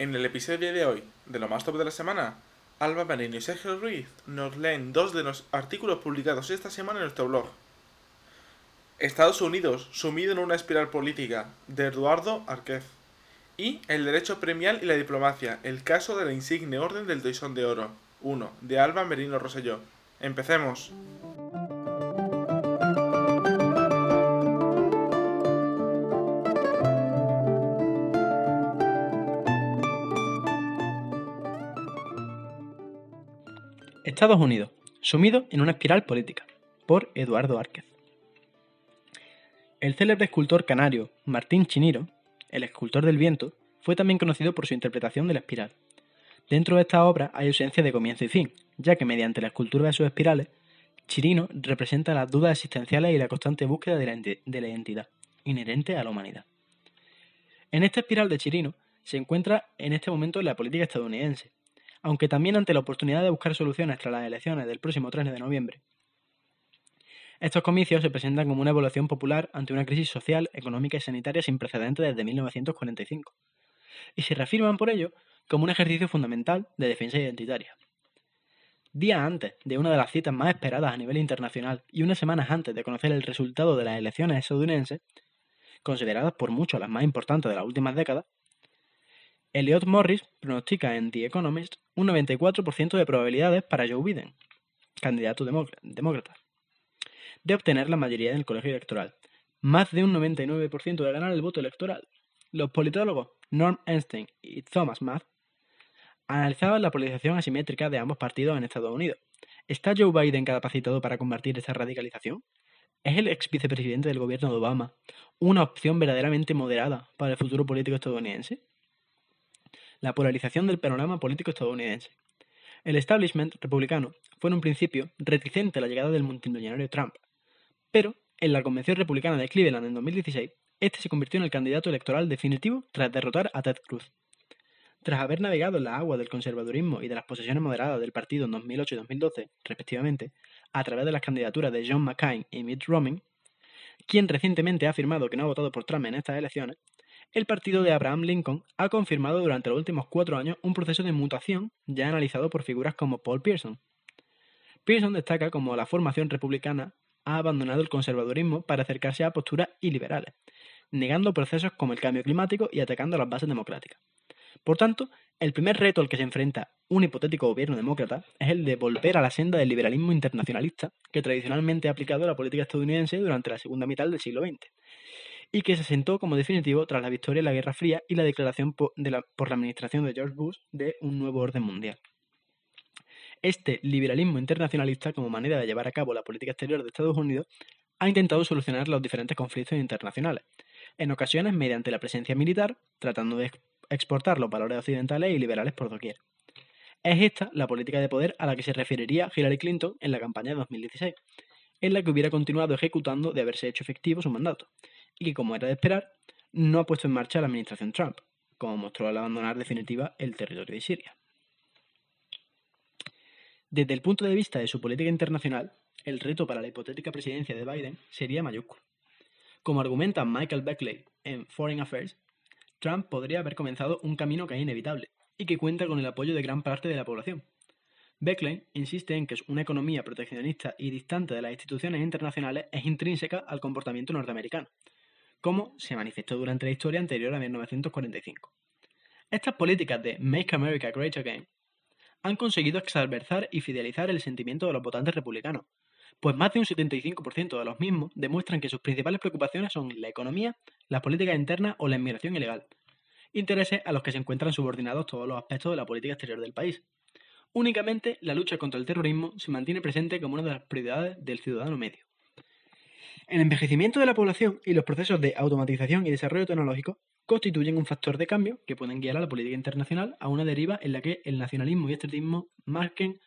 En el episodio de hoy, de lo más top de la semana, Alba Merino y Sergio Ruiz nos leen dos de los artículos publicados esta semana en nuestro blog. Estados Unidos, sumido en una espiral política, de Eduardo Arquez. Y El derecho premial y la diplomacia, el caso de la insigne orden del Toisón de Oro, 1, de Alba Merino Roselló. Empecemos. Estados Unidos, sumido en una espiral política, por Eduardo Árquez. El célebre escultor canario Martín Chiniro, el escultor del viento, fue también conocido por su interpretación de la espiral. Dentro de esta obra hay ausencia de comienzo y fin, ya que mediante la escultura de sus espirales, Chirino representa las dudas existenciales y la constante búsqueda de la, de la identidad, inherente a la humanidad. En esta espiral de Chirino se encuentra en este momento la política estadounidense, aunque también ante la oportunidad de buscar soluciones tras las elecciones del próximo 3 de noviembre. Estos comicios se presentan como una evaluación popular ante una crisis social, económica y sanitaria sin precedentes desde 1945, y se reafirman por ello como un ejercicio fundamental de defensa identitaria. Días antes de una de las citas más esperadas a nivel internacional y unas semanas antes de conocer el resultado de las elecciones estadounidenses, consideradas por muchos las más importantes de las últimas décadas, Elliot Morris pronostica en The Economist un 94% de probabilidades para Joe Biden, candidato demócrata, de obtener la mayoría en el colegio electoral, más de un 99% de ganar el voto electoral. Los politólogos Norm Einstein y Thomas Math analizaban la polarización asimétrica de ambos partidos en Estados Unidos. ¿Está Joe Biden capacitado para combatir esa radicalización? ¿Es el ex vicepresidente del gobierno de Obama una opción verdaderamente moderada para el futuro político estadounidense? La polarización del panorama político estadounidense. El establishment republicano fue en un principio reticente a la llegada del multimillonario Trump, pero en la Convención Republicana de Cleveland en 2016, este se convirtió en el candidato electoral definitivo tras derrotar a Ted Cruz. Tras haber navegado en la agua del conservadurismo y de las posesiones moderadas del partido en 2008 y 2012, respectivamente, a través de las candidaturas de John McCain y Mitt Romney, quien recientemente ha afirmado que no ha votado por Trump en estas elecciones, el partido de Abraham Lincoln ha confirmado durante los últimos cuatro años un proceso de mutación ya analizado por figuras como Paul Pearson. Pearson destaca como la formación republicana ha abandonado el conservadurismo para acercarse a posturas iliberales, negando procesos como el cambio climático y atacando las bases democráticas. Por tanto, el primer reto al que se enfrenta un hipotético gobierno demócrata es el de volver a la senda del liberalismo internacionalista que tradicionalmente ha aplicado la política estadounidense durante la segunda mitad del siglo XX y que se sentó como definitivo tras la victoria en la Guerra Fría y la declaración por, la, administración de George Bush de un nuevo orden mundial. Este liberalismo internacionalista, como manera de llevar a cabo la política exterior de Estados Unidos, ha intentado solucionar los diferentes conflictos internacionales, en ocasiones mediante la presencia militar, tratando de exportar los valores occidentales y liberales por doquier. Es esta la política de poder a la que se referiría Hillary Clinton en la campaña de 2016, en la que hubiera continuado ejecutando de haberse hecho efectivo su mandato, y como era de esperar, no ha puesto en marcha la administración Trump, como mostró al abandonar definitiva el territorio de Siria. Desde el punto de vista de su política internacional, el reto para la hipotética presidencia de Biden sería mayúsculo. Como argumenta Michael Beckley en Foreign Affairs, Trump podría haber comenzado un camino que es inevitable y que cuenta con el apoyo de gran parte de la población. Beckley insiste en que una economía proteccionista y distante de las instituciones internacionales es intrínseca al comportamiento norteamericano, como se manifestó durante la historia anterior a 1945. Estas políticas de Make America Great Again han conseguido exalversar y fidelizar el sentimiento de los votantes republicanos, pues más de un 75% de los mismos demuestran que sus principales preocupaciones son la economía, las políticas internas o la inmigración ilegal, intereses a los que se encuentran subordinados todos los aspectos de la política exterior del país. Únicamente la lucha contra el terrorismo se mantiene presente como una de las prioridades del ciudadano medio. El envejecimiento de la población y los procesos de automatización y desarrollo tecnológico constituyen un factor de cambio que pueden guiar a la política internacional a una deriva en la que el nacionalismo y estatismo marquen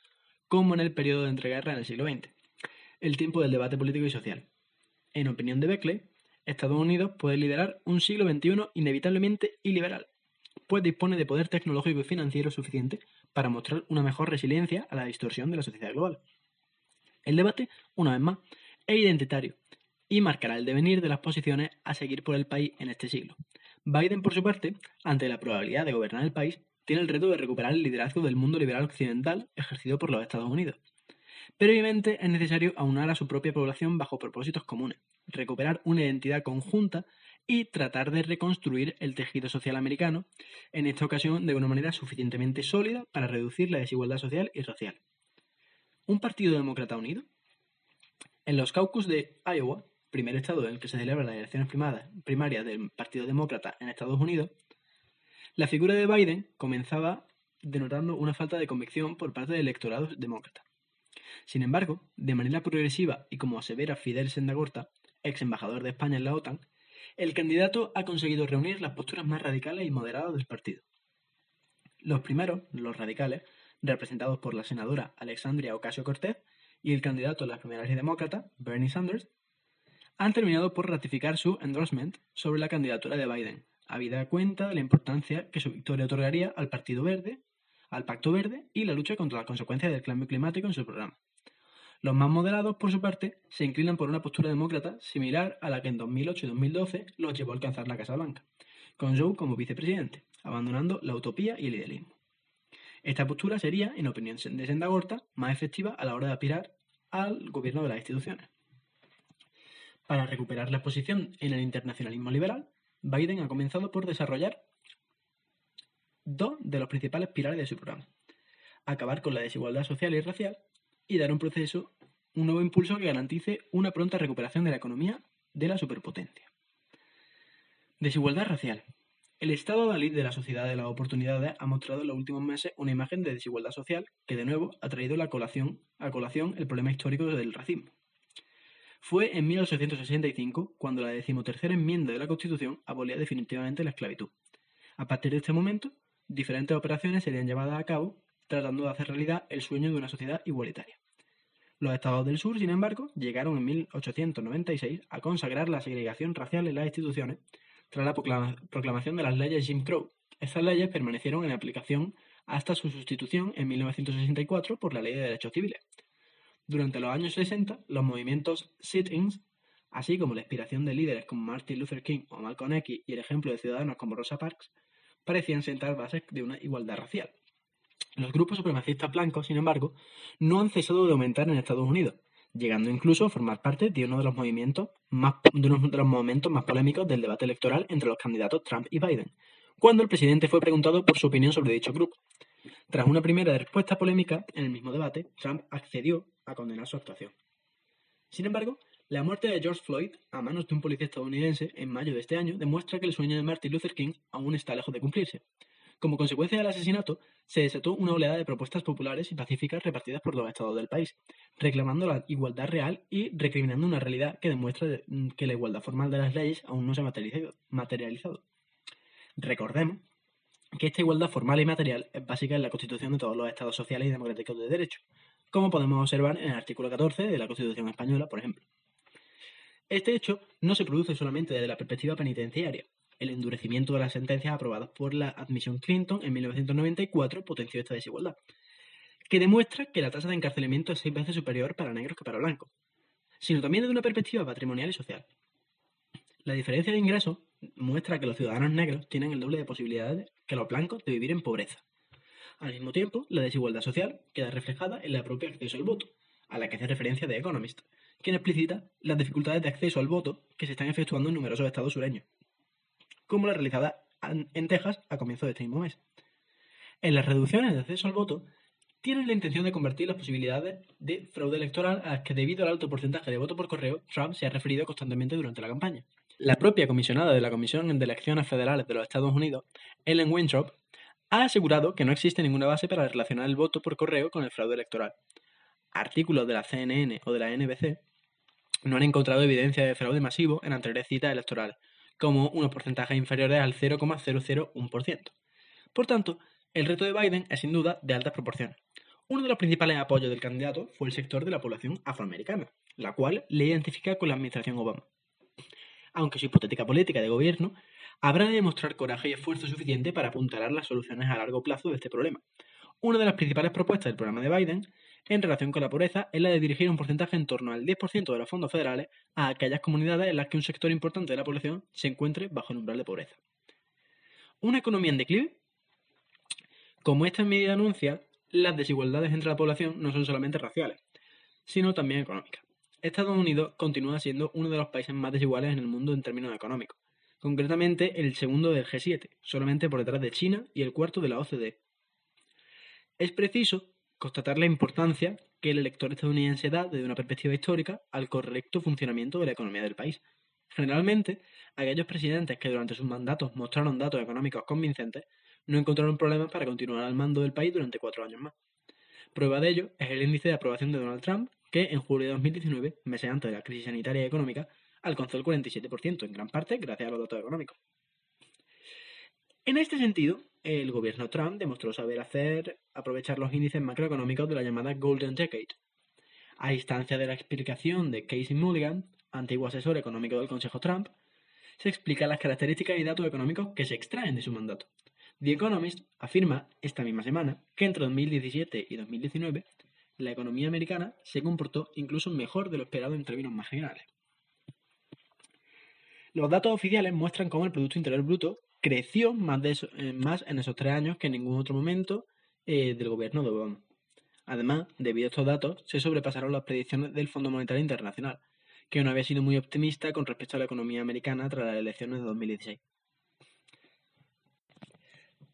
como en el periodo de entreguerra en el siglo XX, el tiempo del debate político y social. En opinión de Beckley, Estados Unidos puede liderar un siglo XXI inevitablemente iliberal, pues dispone de poder tecnológico y financiero suficiente para mostrar una mejor resiliencia a la distorsión de la sociedad global. El debate, una vez más, es identitario y marcará el devenir de las posiciones a seguir por el país en este siglo, Biden, por su parte, ante la probabilidad de gobernar el país, tiene el reto de recuperar el liderazgo del mundo liberal occidental ejercido por los Estados Unidos. Pero obviamente es necesario aunar a su propia población bajo propósitos comunes, recuperar una identidad conjunta y tratar de reconstruir el tejido social americano, en esta ocasión de una manera suficientemente sólida para reducir la desigualdad social y racial. ¿Un partido demócrata unido? En los caucus de Iowa, primer estado en el que se celebran las elecciones primarias del Partido Demócrata en Estados Unidos, la figura de Biden comenzaba denotando una falta de convicción por parte del electorado demócrata. Sin embargo, de manera progresiva y como asevera Fidel Sendagorta, ex embajador de España en la OTAN, el candidato ha conseguido reunir las posturas más radicales y moderadas del partido. Los primeros, los radicales, representados por la senadora Alexandria Ocasio Cortez y el candidato a las primarias demócratas, Bernie Sanders, han terminado por ratificar su endorsement sobre la candidatura de Biden, habida cuenta de la importancia que su victoria otorgaría al Partido Verde, al Pacto Verde y la lucha contra las consecuencias del cambio climático en su programa. Los más moderados, por su parte, se inclinan por una postura demócrata similar a la que en 2008 y 2012 los llevó a alcanzar la Casa Blanca, con Joe como vicepresidente, abandonando la utopía y el idealismo. Esta postura sería, en opinión de Sendagorta, más efectiva a la hora de aspirar al gobierno de las instituciones. Para recuperar la posición en el internacionalismo liberal, Biden ha comenzado por desarrollar dos de los principales pilares de su programa. Acabar con la desigualdad social y racial y dar un proceso, un nuevo impulso que garantice una pronta recuperación de la economía de la superpotencia. Desigualdad racial. El estado Dalí de la sociedad de las oportunidades ha mostrado en los últimos meses una imagen de desigualdad social que de nuevo ha traído la colación, a colación el problema histórico del racismo. Fue en 1865 cuando la decimotercera enmienda de la Constitución abolía definitivamente la esclavitud. A partir de este momento, diferentes operaciones serían llevadas a cabo tratando de hacer realidad el sueño de una sociedad igualitaria. Los estados del sur, sin embargo, llegaron en 1896 a consagrar la segregación racial en las instituciones tras la proclamación de las leyes Jim Crow. Estas leyes permanecieron en aplicación hasta su sustitución en 1964 por la Ley de Derechos Civiles. Durante los años 60, los movimientos sit-ins, así como la inspiración de líderes como Martin Luther King o Malcolm X y el ejemplo de ciudadanos como Rosa Parks, parecían sentar bases de una igualdad racial. Los grupos supremacistas blancos, sin embargo, no han cesado de aumentar en Estados Unidos, llegando incluso a formar parte de uno de los movimientos más, de uno de los momentos más polémicos del debate electoral entre los candidatos Trump y Biden, cuando el presidente fue preguntado por su opinión sobre dicho grupo. Tras una primera respuesta polémica en el mismo debate, Trump accedió a condenar su actuación. Sin embargo, la muerte de George Floyd a manos de un policía estadounidense en mayo de este año demuestra que el sueño de Martin Luther King aún está lejos de cumplirse. Como consecuencia del asesinato, se desató una oleada de propuestas populares y pacíficas repartidas por los estados del país, reclamando la igualdad real y recriminando una realidad que demuestra mm, que la igualdad formal de las leyes aún no se ha materializado. Recordemos que esta igualdad formal y material es básica en la constitución de todos los estados sociales y democráticos de derecho, como podemos observar en el artículo 14 de la Constitución española, por ejemplo. Este hecho no se produce solamente desde la perspectiva penitenciaria, el endurecimiento de las sentencias aprobadas por la admisión Clinton en 1994 potenció esta desigualdad, que demuestra que la tasa de encarcelamiento es seis veces superior para negros que para blancos, sino también desde una perspectiva patrimonial y social. La diferencia de ingresos muestra que los ciudadanos negros tienen el doble de posibilidades que los blancos de vivir en pobreza. Al mismo tiempo, la desigualdad social queda reflejada en la propia acceso al voto, a la que hace referencia The Economist, quien explicita las dificultades de acceso al voto que se están efectuando en numerosos estados sureños como la realizada en Texas a comienzos de este mismo mes. En las reducciones de acceso al voto, tienen la intención de convertir las posibilidades de fraude electoral a las que debido al alto porcentaje de voto por correo, Trump se ha referido constantemente durante la campaña. La propia comisionada de la Comisión de Elecciones Federales de los Estados Unidos, Ellen Winthrop, ha asegurado que no existe ninguna base para relacionar el voto por correo con el fraude electoral. Artículos de la CNN o de la NBC no han encontrado evidencia de fraude masivo en anteriores citas electorales, como unos porcentajes inferiores al 0,001%. Por tanto, el reto de Biden es sin duda de altas proporciones. Uno de los principales apoyos del candidato fue el sector de la población afroamericana, la cual le identifica con la administración Obama. Aunque su hipotética política de gobierno habrá de demostrar coraje y esfuerzo suficiente para apuntalar las soluciones a largo plazo de este problema. Una de las principales propuestas del programa de Biden en relación con la pobreza es la de dirigir un porcentaje en torno al 10% de los fondos federales a aquellas comunidades en las que un sector importante de la población se encuentre bajo el umbral de pobreza. una economía en declive. Como esta medida anuncia, las desigualdades entre la población no son solamente raciales, sino también económicas. Estados Unidos continúa siendo uno de los países más desiguales en el mundo en términos económicos, concretamente el segundo del G7, solamente por detrás de China y el cuarto de la OCDE. Es preciso constatar la importancia que el elector estadounidense da desde una perspectiva histórica al correcto funcionamiento de la economía del país. Generalmente, aquellos presidentes que durante sus mandatos mostraron datos económicos convincentes no encontraron problemas para continuar al mando del país durante cuatro años más. Prueba de ello es el índice de aprobación de Donald Trump, que en julio de 2019, meses antes de la crisis sanitaria y económica, alcanzó el 47%, en gran parte gracias a los datos económicos. En este sentido, el gobierno Trump demostró saber hacer aprovechar los índices macroeconómicos de la llamada Golden Decade. A instancia de la explicación de Casey Mulligan, antiguo asesor económico del Consejo Trump, se explican las características y datos económicos que se extraen de su mandato. The Economist afirma esta misma semana que entre 2017 y 2019 la economía americana se comportó incluso mejor de lo esperado en términos más generales. Los datos oficiales muestran cómo el Producto Interior Bruto creció más, eh, en esos tres años que en ningún otro momento eh, del gobierno de Obama. Además, debido a estos datos, se sobrepasaron las predicciones del Fondo Monetario Internacional, que no había sido muy optimista con respecto a la economía americana tras las elecciones de 2016.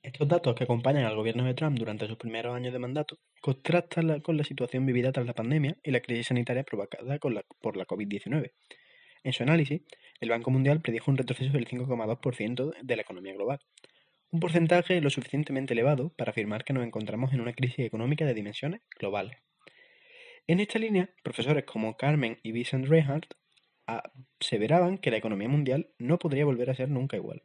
Estos datos que acompañan al gobierno de Trump durante sus primeros años de mandato contrastan con la situación vivida tras la pandemia y la crisis sanitaria provocada por la COVID-19. En su análisis, el Banco Mundial predijo un retroceso del 5,2% de la economía global, un porcentaje lo suficientemente elevado para afirmar que nos encontramos en una crisis económica de dimensiones globales. En esta línea, profesores como Carmen y Vincent Reinhardt aseveraban que la economía mundial no podría volver a ser nunca igual.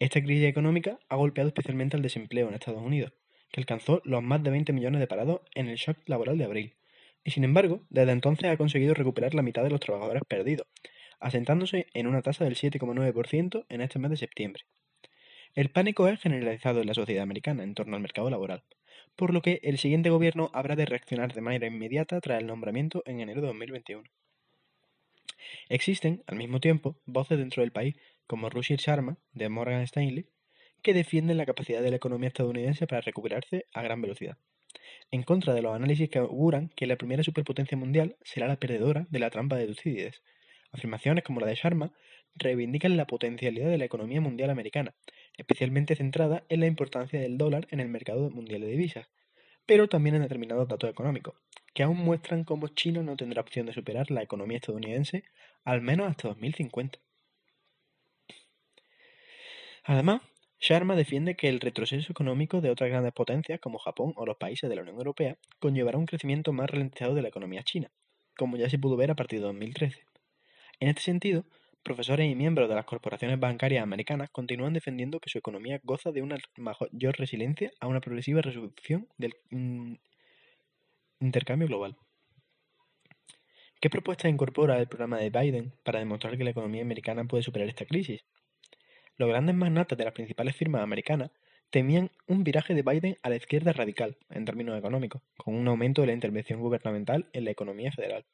Esta crisis económica ha golpeado especialmente al desempleo en Estados Unidos, que alcanzó los más de 20 millones de parados en el shock laboral de abril, y sin embargo, desde entonces ha conseguido recuperar la mitad de los trabajadores perdidos, asentándose en una tasa del 7,9% en este mes de septiembre. El pánico es generalizado en la sociedad americana en torno al mercado laboral, por lo que el siguiente gobierno habrá de reaccionar de manera inmediata tras el nombramiento en enero de 2021. Existen, al mismo tiempo, voces dentro del país como Rushir Sharma, de Morgan Stanley, que defienden la capacidad de la economía estadounidense para recuperarse a gran velocidad, en contra de los análisis que auguran que la primera superpotencia mundial será la perdedora de la trampa de Tucídides. Afirmaciones como la de Sharma reivindican la potencialidad de la economía mundial americana, especialmente centrada en la importancia del dólar en el mercado mundial de divisas, pero también en determinados datos económicos, que aún muestran cómo China no tendrá opción de superar la economía estadounidense al menos hasta 2050. Además, Sharma defiende que el retroceso económico de otras grandes potencias como Japón o los países de la Unión Europea conllevará un crecimiento más ralentizado de la economía china, como ya se pudo ver a partir de 2013. En este sentido, profesores y miembros de las corporaciones bancarias americanas continúan defendiendo que su economía goza de una mayor resiliencia a una progresiva resolución del intercambio global. ¿Qué propuesta incorpora el programa de Biden para demostrar que la economía americana puede superar esta crisis? Los grandes magnates de las principales firmas americanas temían un viraje de Biden a la izquierda radical, en términos económicos, con un aumento de la intervención gubernamental en la economía federal.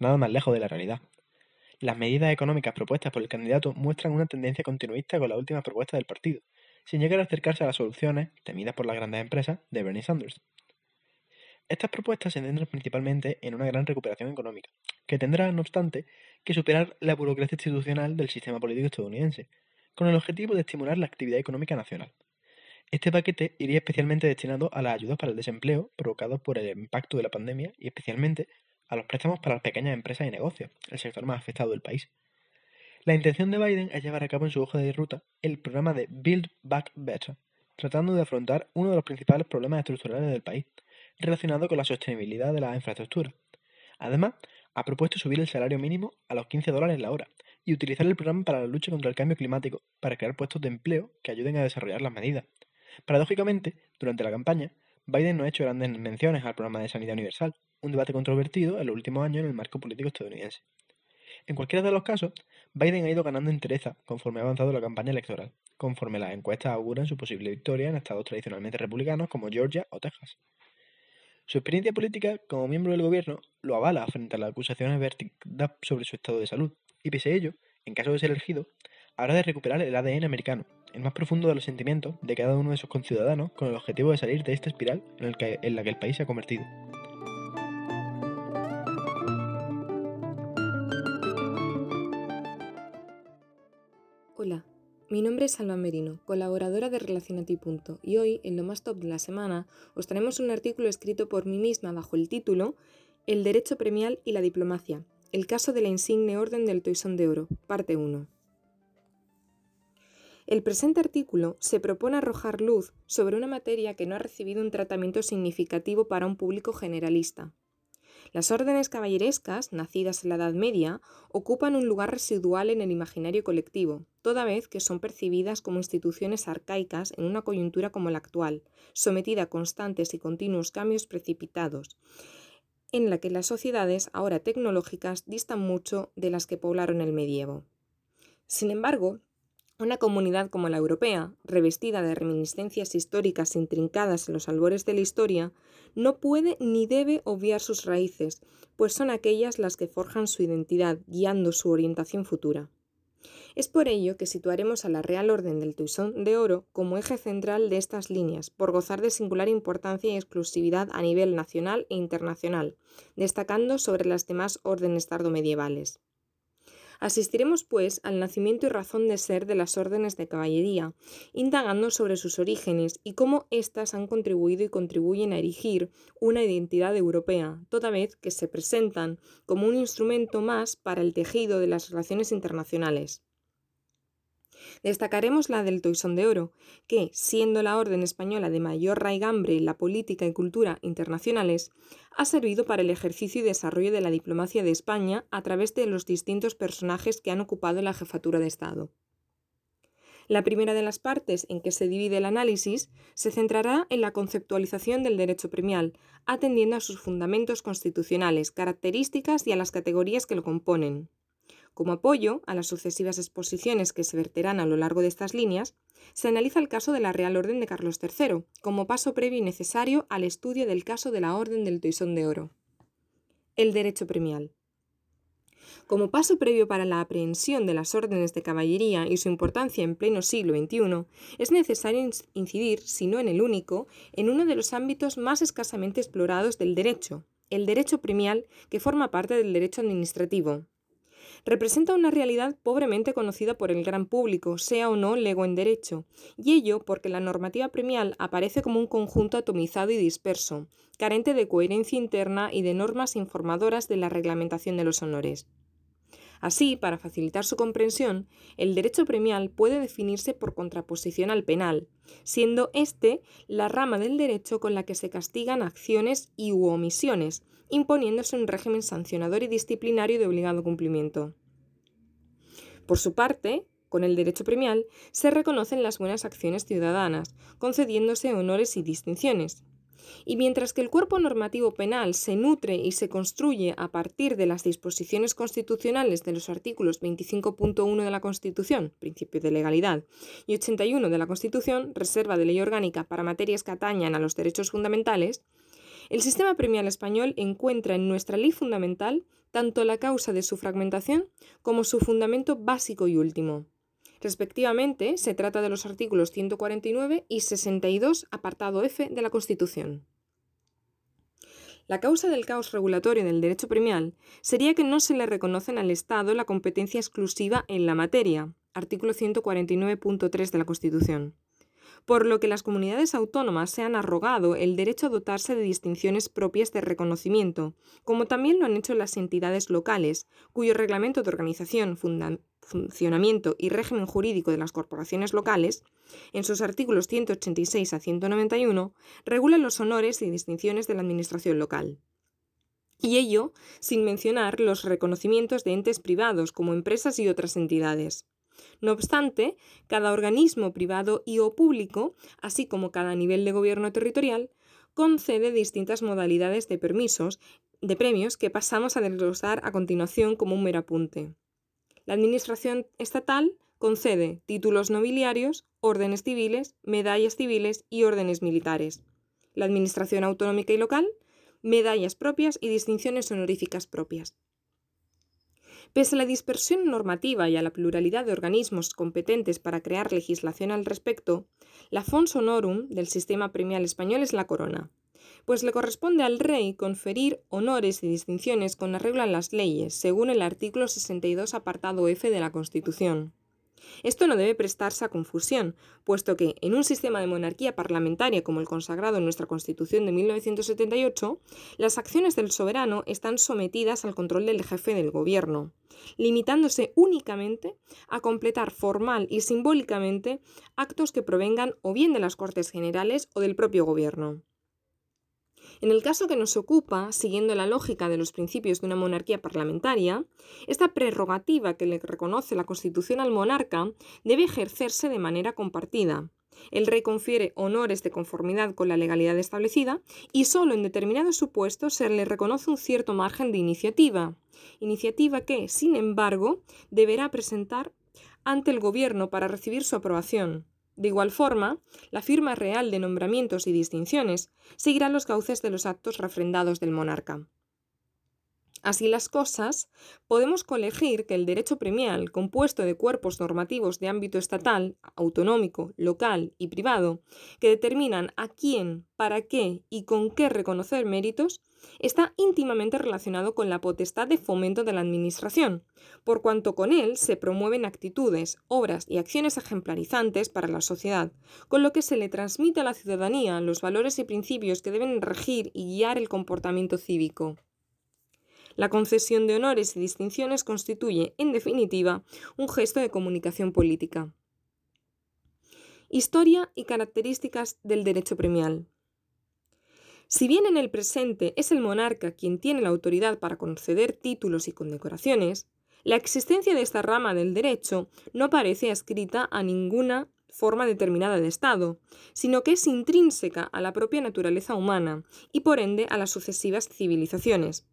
Nada más lejos de la realidad. Las medidas económicas propuestas por el candidato muestran una tendencia continuista con las últimas propuestas del partido, sin llegar a acercarse a las soluciones, temidas por las grandes empresas, de Bernie Sanders. Estas propuestas se centran principalmente en una gran recuperación económica, que tendrá, no obstante, que superar la burocracia institucional del sistema político estadounidense, con el objetivo de estimular la actividad económica nacional. Este paquete iría especialmente destinado a las ayudas para el desempleo provocados por el impacto de la pandemia y especialmente a los préstamos para las pequeñas empresas y negocios, el sector más afectado del país. La intención de Biden es llevar a cabo en su hoja de ruta el programa de Build Back Better, tratando de afrontar uno de los principales problemas estructurales del país, relacionado con la sostenibilidad de la infraestructura. Además, ha propuesto subir el salario mínimo a los 15 dólares la hora y utilizar el programa para la lucha contra el cambio climático, para crear puestos de empleo que ayuden a desarrollar las medidas. Paradójicamente, durante la campaña, Biden no ha hecho grandes menciones al programa de sanidad universal, un debate controvertido en los últimos años en el marco político estadounidense. En cualquiera de los casos, Biden ha ido ganando entereza conforme ha avanzado la campaña electoral, conforme las encuestas auguran su posible victoria en estados tradicionalmente republicanos como Georgia o Texas. Su experiencia política como miembro del gobierno lo avala frente a las acusaciones vertidas sobre su estado de salud, y pese a ello, en caso de ser elegido, habrá de recuperar el ADN americano, el más profundo de los sentimientos de cada uno de sus conciudadanos con el objetivo de salir de esta espiral en, la que el país se ha convertido. Hola, mi nombre es Alba Merino, colaboradora de Relacionati. y hoy, en lo más top de la semana, os traemos un artículo escrito por mí misma bajo el título El derecho premial y la diplomacia, el caso de la insigne Orden del Toisón de Oro, parte 1. El presente artículo se propone arrojar luz sobre una materia que no ha recibido un tratamiento significativo para un público generalista, las órdenes caballerescas, nacidas en la Edad Media, ocupan un lugar residual en el imaginario colectivo, toda vez que son percibidas como instituciones arcaicas en una coyuntura como la actual, sometida a constantes y continuos cambios precipitados, en la que las sociedades, ahora tecnológicas, distan mucho de las que poblaron el medievo. Sin embargo, una comunidad como la europea, revestida de reminiscencias históricas intrincadas en los albores de la historia, no puede ni debe obviar sus raíces, pues son aquellas las que forjan su identidad, guiando su orientación futura. Es por ello que situaremos a la Real Orden del Toisón de Oro como eje central de estas líneas, por gozar de singular importancia y exclusividad a nivel nacional e internacional, destacando sobre las demás órdenes tardomedievales. Asistiremos, pues, al nacimiento y razón de ser de las órdenes de caballería, indagando sobre sus orígenes y cómo éstas han contribuido y contribuyen a erigir una identidad europea, toda vez que se presentan como un instrumento más para el tejido de las relaciones internacionales. Destacaremos la del Toisón de Oro, que, siendo la orden española de mayor raigambre en la política y cultura internacionales, ha servido para el ejercicio y desarrollo de la diplomacia de España a través de los distintos personajes que han ocupado la jefatura de Estado. La primera de las partes en que se divide el análisis se centrará en la conceptualización del derecho premial, atendiendo a sus fundamentos constitucionales, características y a las categorías que lo componen. Como apoyo a las sucesivas exposiciones que se verterán a lo largo de estas líneas, se analiza el caso de la Real Orden de Carlos III, como paso previo y necesario al estudio del caso de la Orden del Toisón de Oro. El derecho premial. Como paso previo para la aprehensión de las órdenes de caballería y su importancia en pleno siglo XXI, es necesario incidir, si no en el único, en uno de los ámbitos más escasamente explorados del derecho, el derecho premial, que forma parte del derecho administrativo, representa una realidad pobremente conocida por el gran público, sea o no lego en derecho, y ello porque la normativa premial aparece como un conjunto atomizado y disperso, carente de coherencia interna y de normas informadoras de la reglamentación de los honores. Así, para facilitar su comprensión, el derecho premial puede definirse por contraposición al penal, siendo éste la rama del derecho con la que se castigan acciones y u omisiones, imponiéndose un régimen sancionador y disciplinario de obligado cumplimiento. Por su parte, con el derecho premial se reconocen las buenas acciones ciudadanas, concediéndose honores y distinciones. Y mientras que el cuerpo normativo penal se nutre y se construye a partir de las disposiciones constitucionales de los artículos 25.1 de la Constitución, principio de legalidad, y 81 de la Constitución, reserva de ley orgánica para materias que atañan a los derechos fundamentales, el sistema premial español encuentra en nuestra ley fundamental tanto la causa de su fragmentación como su fundamento básico y último. Respectivamente, se trata de los artículos 149 y 62, apartado F de la Constitución. La causa del caos regulatorio del derecho premial sería que no se le reconocen al Estado la competencia exclusiva en la materia, artículo 149.3 de la Constitución por lo que las comunidades autónomas se han arrogado el derecho a dotarse de distinciones propias de reconocimiento, como también lo han hecho las entidades locales, cuyo reglamento de organización, funcionamiento y régimen jurídico de las corporaciones locales, en sus artículos 186 a 191, regula los honores y distinciones de la administración local. Y ello sin mencionar los reconocimientos de entes privados como empresas y otras entidades. No obstante, cada organismo privado y o público, así como cada nivel de gobierno territorial, concede distintas modalidades de permisos, de premios que pasamos a desglosar a continuación como un mero apunte. La Administración estatal concede títulos nobiliarios, órdenes civiles, medallas civiles y órdenes militares. La Administración autonómica y local, medallas propias y distinciones honoríficas propias. Pese a la dispersión normativa y a la pluralidad de organismos competentes para crear legislación al respecto, la fons honorum del sistema premial español es la corona, pues le corresponde al rey conferir honores y distinciones con arreglo a las leyes, según el artículo 62 apartado F de la Constitución. Esto no debe prestarse a confusión, puesto que, en un sistema de monarquía parlamentaria como el consagrado en nuestra Constitución de 1978, las acciones del soberano están sometidas al control del jefe del gobierno, limitándose únicamente a completar formal y simbólicamente actos que provengan o bien de las Cortes Generales o del propio gobierno. En el caso que nos ocupa, siguiendo la lógica de los principios de una monarquía parlamentaria, esta prerrogativa que le reconoce la Constitución al monarca debe ejercerse de manera compartida. El rey confiere honores de conformidad con la legalidad establecida y solo en determinados supuestos se le reconoce un cierto margen de iniciativa, iniciativa que, sin embargo, deberá presentar ante el Gobierno para recibir su aprobación. De igual forma, la firma real de nombramientos y distinciones seguirá los cauces de los actos refrendados del monarca. Así las cosas, podemos colegir que el derecho premial, compuesto de cuerpos normativos de ámbito estatal, autonómico, local y privado, que determinan a quién, para qué y con qué reconocer méritos, está íntimamente relacionado con la potestad de fomento de la Administración, por cuanto con él se promueven actitudes, obras y acciones ejemplarizantes para la sociedad, con lo que se le transmite a la ciudadanía los valores y principios que deben regir y guiar el comportamiento cívico. La concesión de honores y distinciones constituye, en definitiva, un gesto de comunicación política. Historia y características del derecho premial. Si bien en el presente es el monarca quien tiene la autoridad para conceder títulos y condecoraciones, la existencia de esta rama del derecho no parece adscrita a ninguna forma determinada de Estado, sino que es intrínseca a la propia naturaleza humana y por ende a las sucesivas civilizaciones.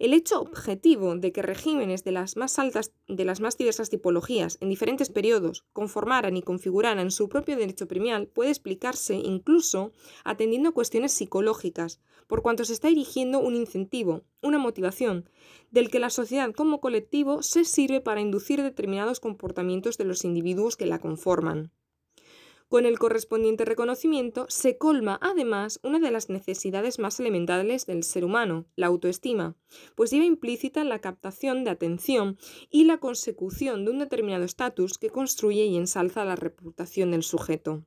El hecho objetivo de que regímenes de las más altas, de las más diversas tipologías, en diferentes periodos, conformaran y configuraran su propio derecho premial puede explicarse incluso atendiendo a cuestiones psicológicas, por cuanto se está erigiendo un incentivo, una motivación, del que la sociedad como colectivo se sirve para inducir determinados comportamientos de los individuos que la conforman. Con el correspondiente reconocimiento se colma además una de las necesidades más elementales del ser humano, la autoestima, pues lleva implícita la captación de atención y la consecución de un determinado estatus que construye y ensalza la reputación del sujeto.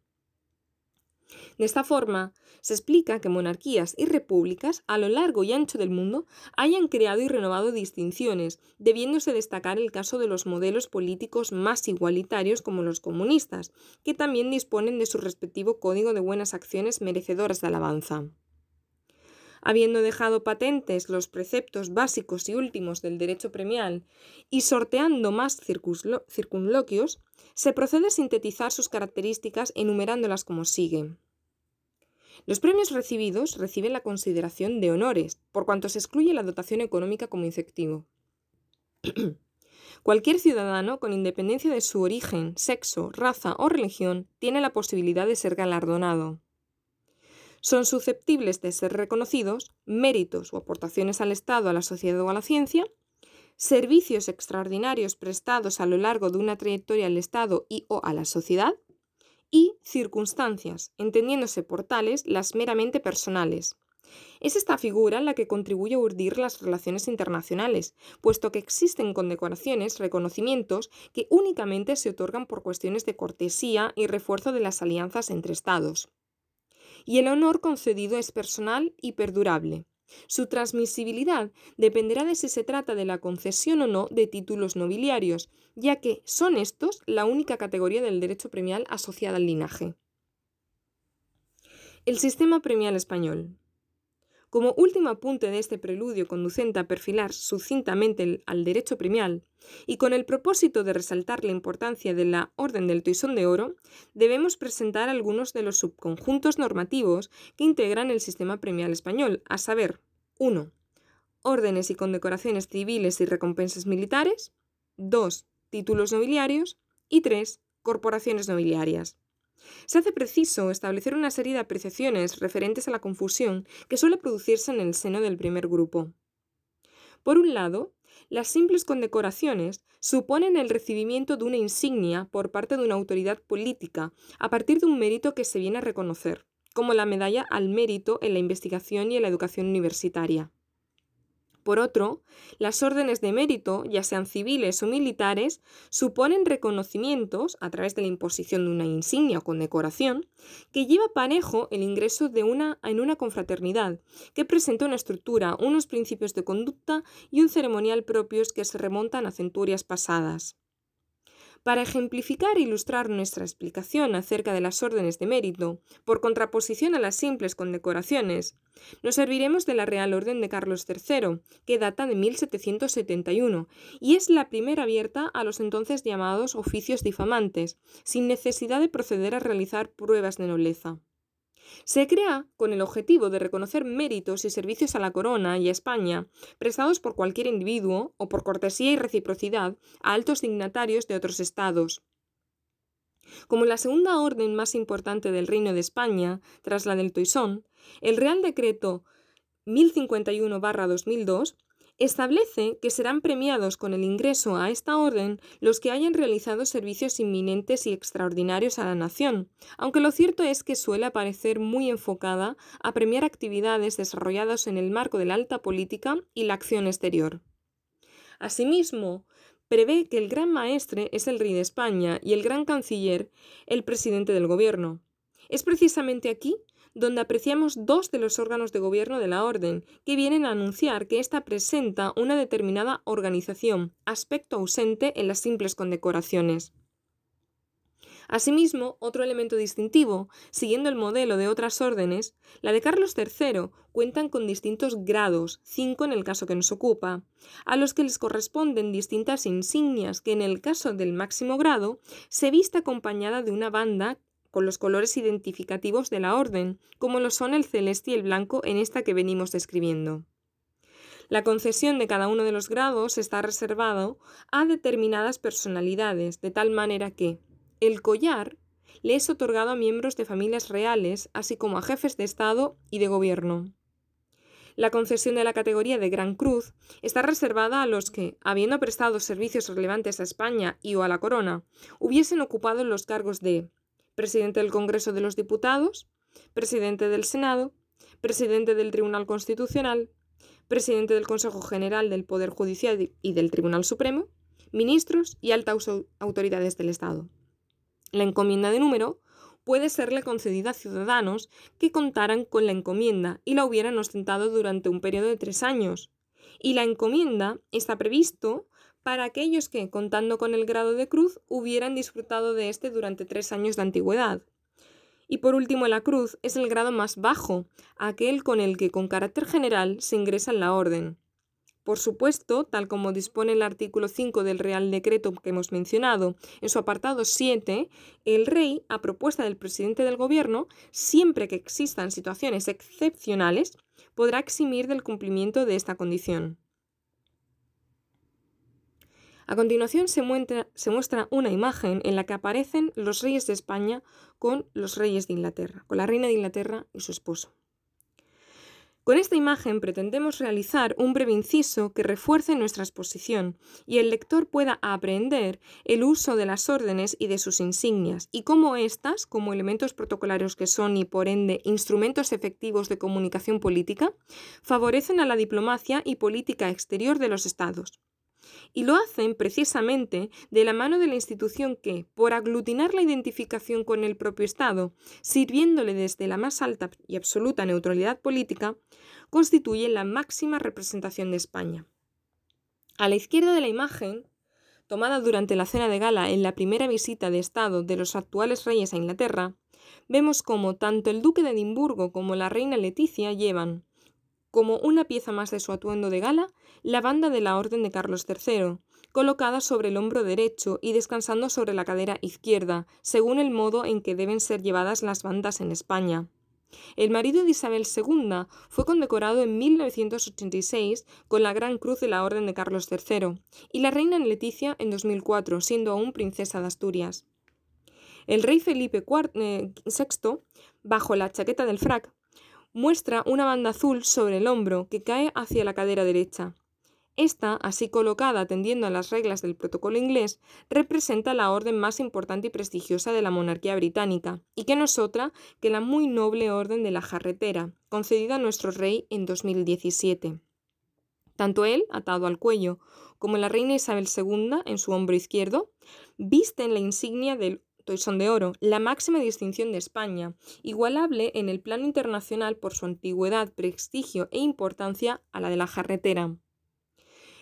De esta forma, se explica que monarquías y repúblicas a lo largo y ancho del mundo hayan creado y renovado distinciones, debiéndose destacar el caso de los modelos políticos más igualitarios como los comunistas, que también disponen de su respectivo código de buenas acciones merecedoras de alabanza. Habiendo dejado patentes los preceptos básicos y últimos del derecho premial y sorteando más circunloquios, se procede a sintetizar sus características enumerándolas como sigue. Los premios recibidos reciben la consideración de honores, por cuanto se excluye la dotación económica como incentivo. Cualquier ciudadano, con independencia de su origen, sexo, raza o religión, tiene la posibilidad de ser galardonado. Son susceptibles de ser reconocidos méritos o aportaciones al Estado, a la sociedad o a la ciencia, servicios extraordinarios prestados a lo largo de una trayectoria al Estado y o a la sociedad, y circunstancias, entendiéndose por tales las meramente personales. Es esta figura la que contribuye a urdir las relaciones internacionales, puesto que existen condecoraciones, reconocimientos que únicamente se otorgan por cuestiones de cortesía y refuerzo de las alianzas entre Estados. Y el honor concedido es personal y perdurable, su transmisibilidad dependerá de si se trata de la concesión o no de títulos nobiliarios, ya que son estos la única categoría del derecho premial asociada al linaje. El sistema premial español. Como último apunte de este preludio conducente a perfilar sucintamente al derecho premial, y con el propósito de resaltar la importancia de la Orden del Toisón de Oro, debemos presentar algunos de los subconjuntos normativos que integran el sistema premial español, a saber, 1. Órdenes y condecoraciones civiles y recompensas militares, 2. Títulos nobiliarios y 3. Corporaciones nobiliarias. Se hace preciso establecer una serie de apreciaciones referentes a la confusión que suele producirse en el seno del primer grupo. Por un lado, Las simples condecoraciones suponen el recibimiento de una insignia por parte de una autoridad política a partir de un mérito que se viene a reconocer, como la medalla al mérito en la investigación y en la educación universitaria. Por otro, las órdenes de mérito, ya sean civiles o militares, suponen reconocimientos, a través de la imposición de una insignia o condecoración, que lleva parejo el ingreso de una, en una confraternidad, que presenta una estructura, unos principios de conducta y un ceremonial propios que se remontan a centurias pasadas. Para ejemplificar e ilustrar nuestra explicación acerca de las órdenes de mérito, por contraposición a las simples condecoraciones, nos serviremos de la Real Orden de Carlos III, que data de 1771 y es la primera abierta a los entonces llamados oficios difamantes, sin necesidad de proceder a realizar pruebas de nobleza. Se crea con el objetivo de reconocer méritos y servicios a la corona y a España prestados por cualquier individuo o por cortesía y reciprocidad a altos dignatarios de otros estados. Como la segunda orden más importante del Reino de España, tras la del Toisón, el Real Decreto 1051-2002 establece que serán premiados con el ingreso a esta orden los que hayan realizado servicios inminentes y extraordinarios a la nación, aunque lo cierto es que suele aparecer muy enfocada a premiar actividades desarrolladas en el marco de la alta política y la acción exterior. Asimismo, prevé que el gran maestre es el rey de España y el gran canciller el presidente del gobierno. Es precisamente aquí donde apreciamos dos de los órganos de gobierno de la Orden, que vienen a anunciar que ésta presenta una determinada organización, aspecto ausente en las simples condecoraciones. Asimismo, otro elemento distintivo, siguiendo el modelo de otras órdenes, la de Carlos III cuentan con distintos grados, cinco en el caso que nos ocupa, a los que les corresponden distintas insignias que en el caso del máximo grado se vista acompañada de una banda con los colores identificativos de la orden, como lo son el celeste y el blanco en esta que venimos describiendo. La concesión de cada uno de los grados está reservado a determinadas personalidades, de tal manera que el collar le es otorgado a miembros de familias reales, así como a jefes de Estado y de Gobierno. La concesión de la categoría de Gran Cruz está reservada a los que, habiendo prestado servicios relevantes a España y o a la corona, hubiesen ocupado los cargos de presidente del Congreso de los Diputados, presidente del Senado, presidente del Tribunal Constitucional, presidente del Consejo General del Poder Judicial y del Tribunal Supremo, ministros y altas autoridades del Estado. La encomienda de número puede serle concedida a ciudadanos que contaran con la encomienda y la hubieran ostentado durante un periodo de tres años. Y la encomienda está previsto para aquellos que, contando con el grado de cruz, hubieran disfrutado de este durante tres años de antigüedad. Y por último, la cruz es el grado más bajo, aquel con el que con carácter general se ingresa en la orden. Por supuesto, tal como dispone el artículo 5 del Real Decreto que hemos mencionado, en su apartado 7, el rey, a propuesta del presidente del Gobierno, siempre que existan situaciones excepcionales, podrá eximir del cumplimiento de esta condición. A continuación se muestra, una imagen en la que aparecen los reyes de España con los reyes de Inglaterra, con la reina de Inglaterra y su esposo. Con esta imagen pretendemos realizar un breve inciso que refuerce nuestra exposición y el lector pueda aprender el uso de las órdenes y de sus insignias y cómo éstas, como elementos protocolarios que son y por ende instrumentos efectivos de comunicación política, favorecen a la diplomacia y política exterior de los estados y lo hacen precisamente de la mano de la institución que, por aglutinar la identificación con el propio Estado, sirviéndole desde la más alta y absoluta neutralidad política, constituye la máxima representación de España. A la izquierda de la imagen, tomada durante la cena de gala en la primera visita de Estado de los actuales reyes a Inglaterra, vemos como tanto el duque de Edimburgo como la reina Leticia llevan, como una pieza más de su atuendo de gala, la banda de la Orden de Carlos III, colocada sobre el hombro derecho y descansando sobre la cadera izquierda, según el modo en que deben ser llevadas las bandas en España. El marido de Isabel II fue condecorado en 1986 con la Gran Cruz de la Orden de Carlos III y la reina Leticia en 2004, siendo aún princesa de Asturias. El rey Felipe VI, eh, bajo la chaqueta del frac, muestra una banda azul sobre el hombro que cae hacia la cadera derecha. Esta, así colocada atendiendo a las reglas del protocolo inglés, representa la orden más importante y prestigiosa de la monarquía británica, y que no es otra que la muy noble Orden de la Jarretera, concedida a nuestro rey en 2017. Tanto él, atado al cuello, como la reina Isabel II en su hombro izquierdo, visten la insignia del Toisón de Oro, la máxima distinción de España, igualable en el plano internacional por su antigüedad, prestigio e importancia a la de la jarretera.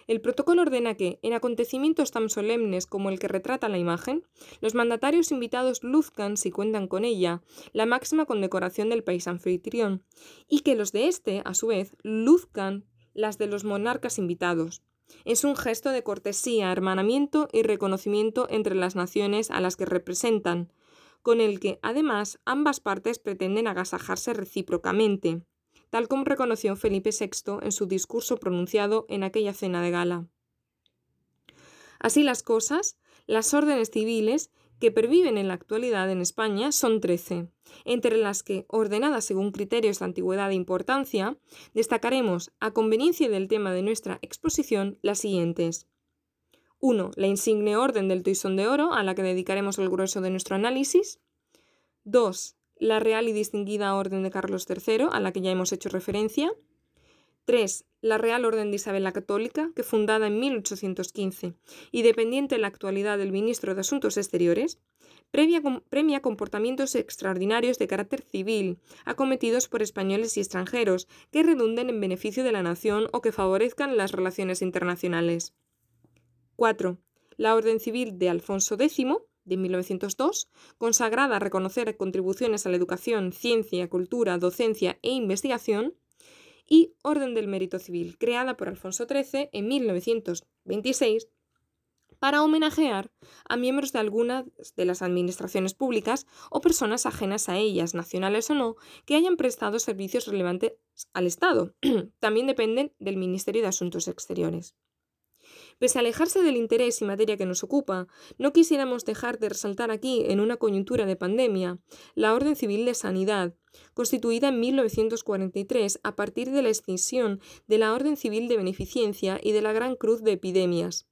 El protocolo ordena que, en acontecimientos tan solemnes como el que retrata la imagen, los mandatarios invitados luzcan, si cuentan con ella, la máxima condecoración del país anfitrión, y que los de éste, a su vez, luzcan las de los monarcas invitados. Es un gesto de cortesía, hermanamiento y reconocimiento entre las naciones a las que representan, con el que, además, ambas partes pretenden agasajarse recíprocamente, tal como reconoció Felipe VI en su discurso pronunciado en aquella cena de gala. Así las cosas, las órdenes civiles que perviven en la actualidad en España son trece, entre las que, ordenadas según criterios de antigüedad e importancia, destacaremos, a conveniencia del tema de nuestra exposición, las siguientes. 1. La insigne Orden del Toisón de Oro, a la que dedicaremos el grueso de nuestro análisis. 2 la Real y Distinguida Orden de Carlos III, a la que ya hemos hecho referencia. 3. La Real Orden de Isabel la Católica, que fundada en 1815 y dependiente en la actualidad del Ministro de Asuntos Exteriores, premia comportamientos extraordinarios de carácter civil, acometidos por españoles y extranjeros, que redunden en beneficio de la nación o que favorezcan las relaciones internacionales. 4. La Orden Civil de Alfonso X, de 1902, consagrada a reconocer contribuciones a la educación, ciencia, cultura, docencia e investigación, y Orden del Mérito Civil, creada por Alfonso XIII en 1926 para homenajear a miembros de algunas de las administraciones públicas o personas ajenas a ellas, nacionales o no, que hayan prestado servicios relevantes al Estado. También dependen del Ministerio de Asuntos Exteriores. Pese a alejarse del interés y materia que nos ocupa, no quisiéramos dejar de resaltar aquí, en una coyuntura de pandemia, la Orden Civil de Sanidad, constituida en 1943 a partir de la extinción de la Orden Civil de Beneficencia y de la Gran Cruz de Epidemias.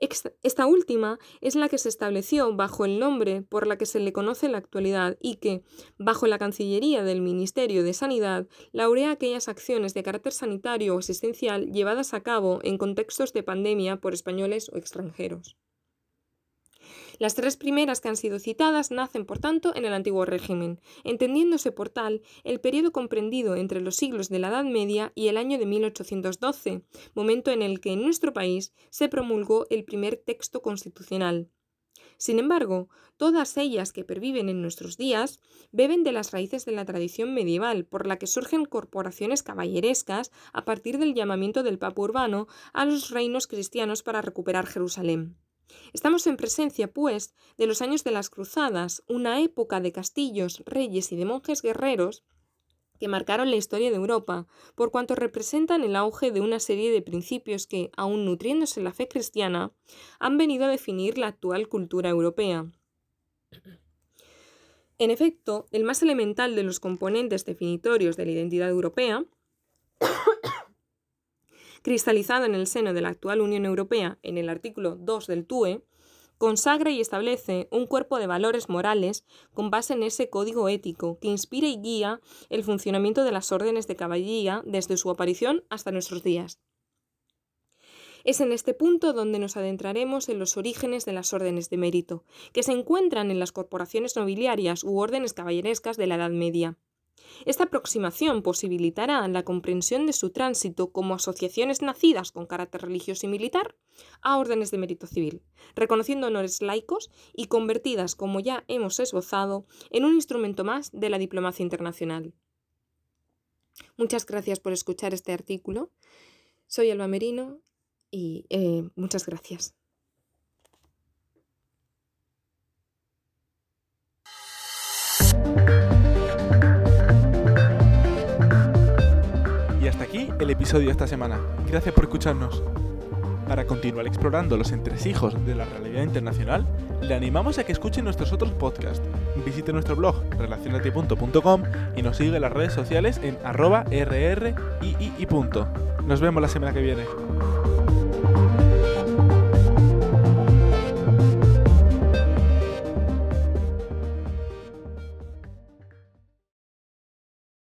Esta última es la que se estableció bajo el nombre por la que se le conoce en la actualidad y que, bajo la Cancillería del Ministerio de Sanidad, laurea aquellas acciones de carácter sanitario o asistencial llevadas a cabo en contextos de pandemia por españoles o extranjeros. Las tres primeras que han sido citadas nacen, por tanto, en el antiguo régimen, entendiéndose por tal el periodo comprendido entre los siglos de la Edad Media y el año de 1812, momento en el que en nuestro país se promulgó el primer texto constitucional. Sin embargo, todas ellas que perviven en nuestros días beben de las raíces de la tradición medieval, por la que surgen corporaciones caballerescas a partir del llamamiento del Papa Urbano a los reinos cristianos para recuperar Jerusalén. Estamos en presencia, pues, de los años de las cruzadas, una época de castillos, reyes y de monjes guerreros que marcaron la historia de Europa, por cuanto representan el auge de una serie de principios que, aun nutriéndose la fe cristiana, han venido a definir la actual cultura europea. En efecto, el más elemental de los componentes definitorios de la identidad europea cristalizado en el seno de la actual Unión Europea en el artículo 2 del TUE, consagra y establece un cuerpo de valores morales con base en ese código ético que inspira y guía el funcionamiento de las órdenes de caballería desde su aparición hasta nuestros días. Es en este punto donde nos adentraremos en los orígenes de las órdenes de mérito, que se encuentran en las corporaciones nobiliarias u órdenes caballerescas de la Edad Media. Esta aproximación posibilitará la comprensión de su tránsito como asociaciones nacidas con carácter religioso y militar a órdenes de mérito civil, reconociendo honores laicos y convertidas, como ya hemos esbozado, en un instrumento más de la diplomacia internacional. Muchas gracias por escuchar este artículo. Soy Alba Merino y eh, muchas gracias. El episodio de esta semana. Gracias por escucharnos. Para continuar explorando los entresijos de la realidad internacional, le animamos a que escuche nuestros otros podcasts. Visite nuestro blog relacionate.com y nos siga en las redes sociales en arroba. Nos vemos la semana que viene.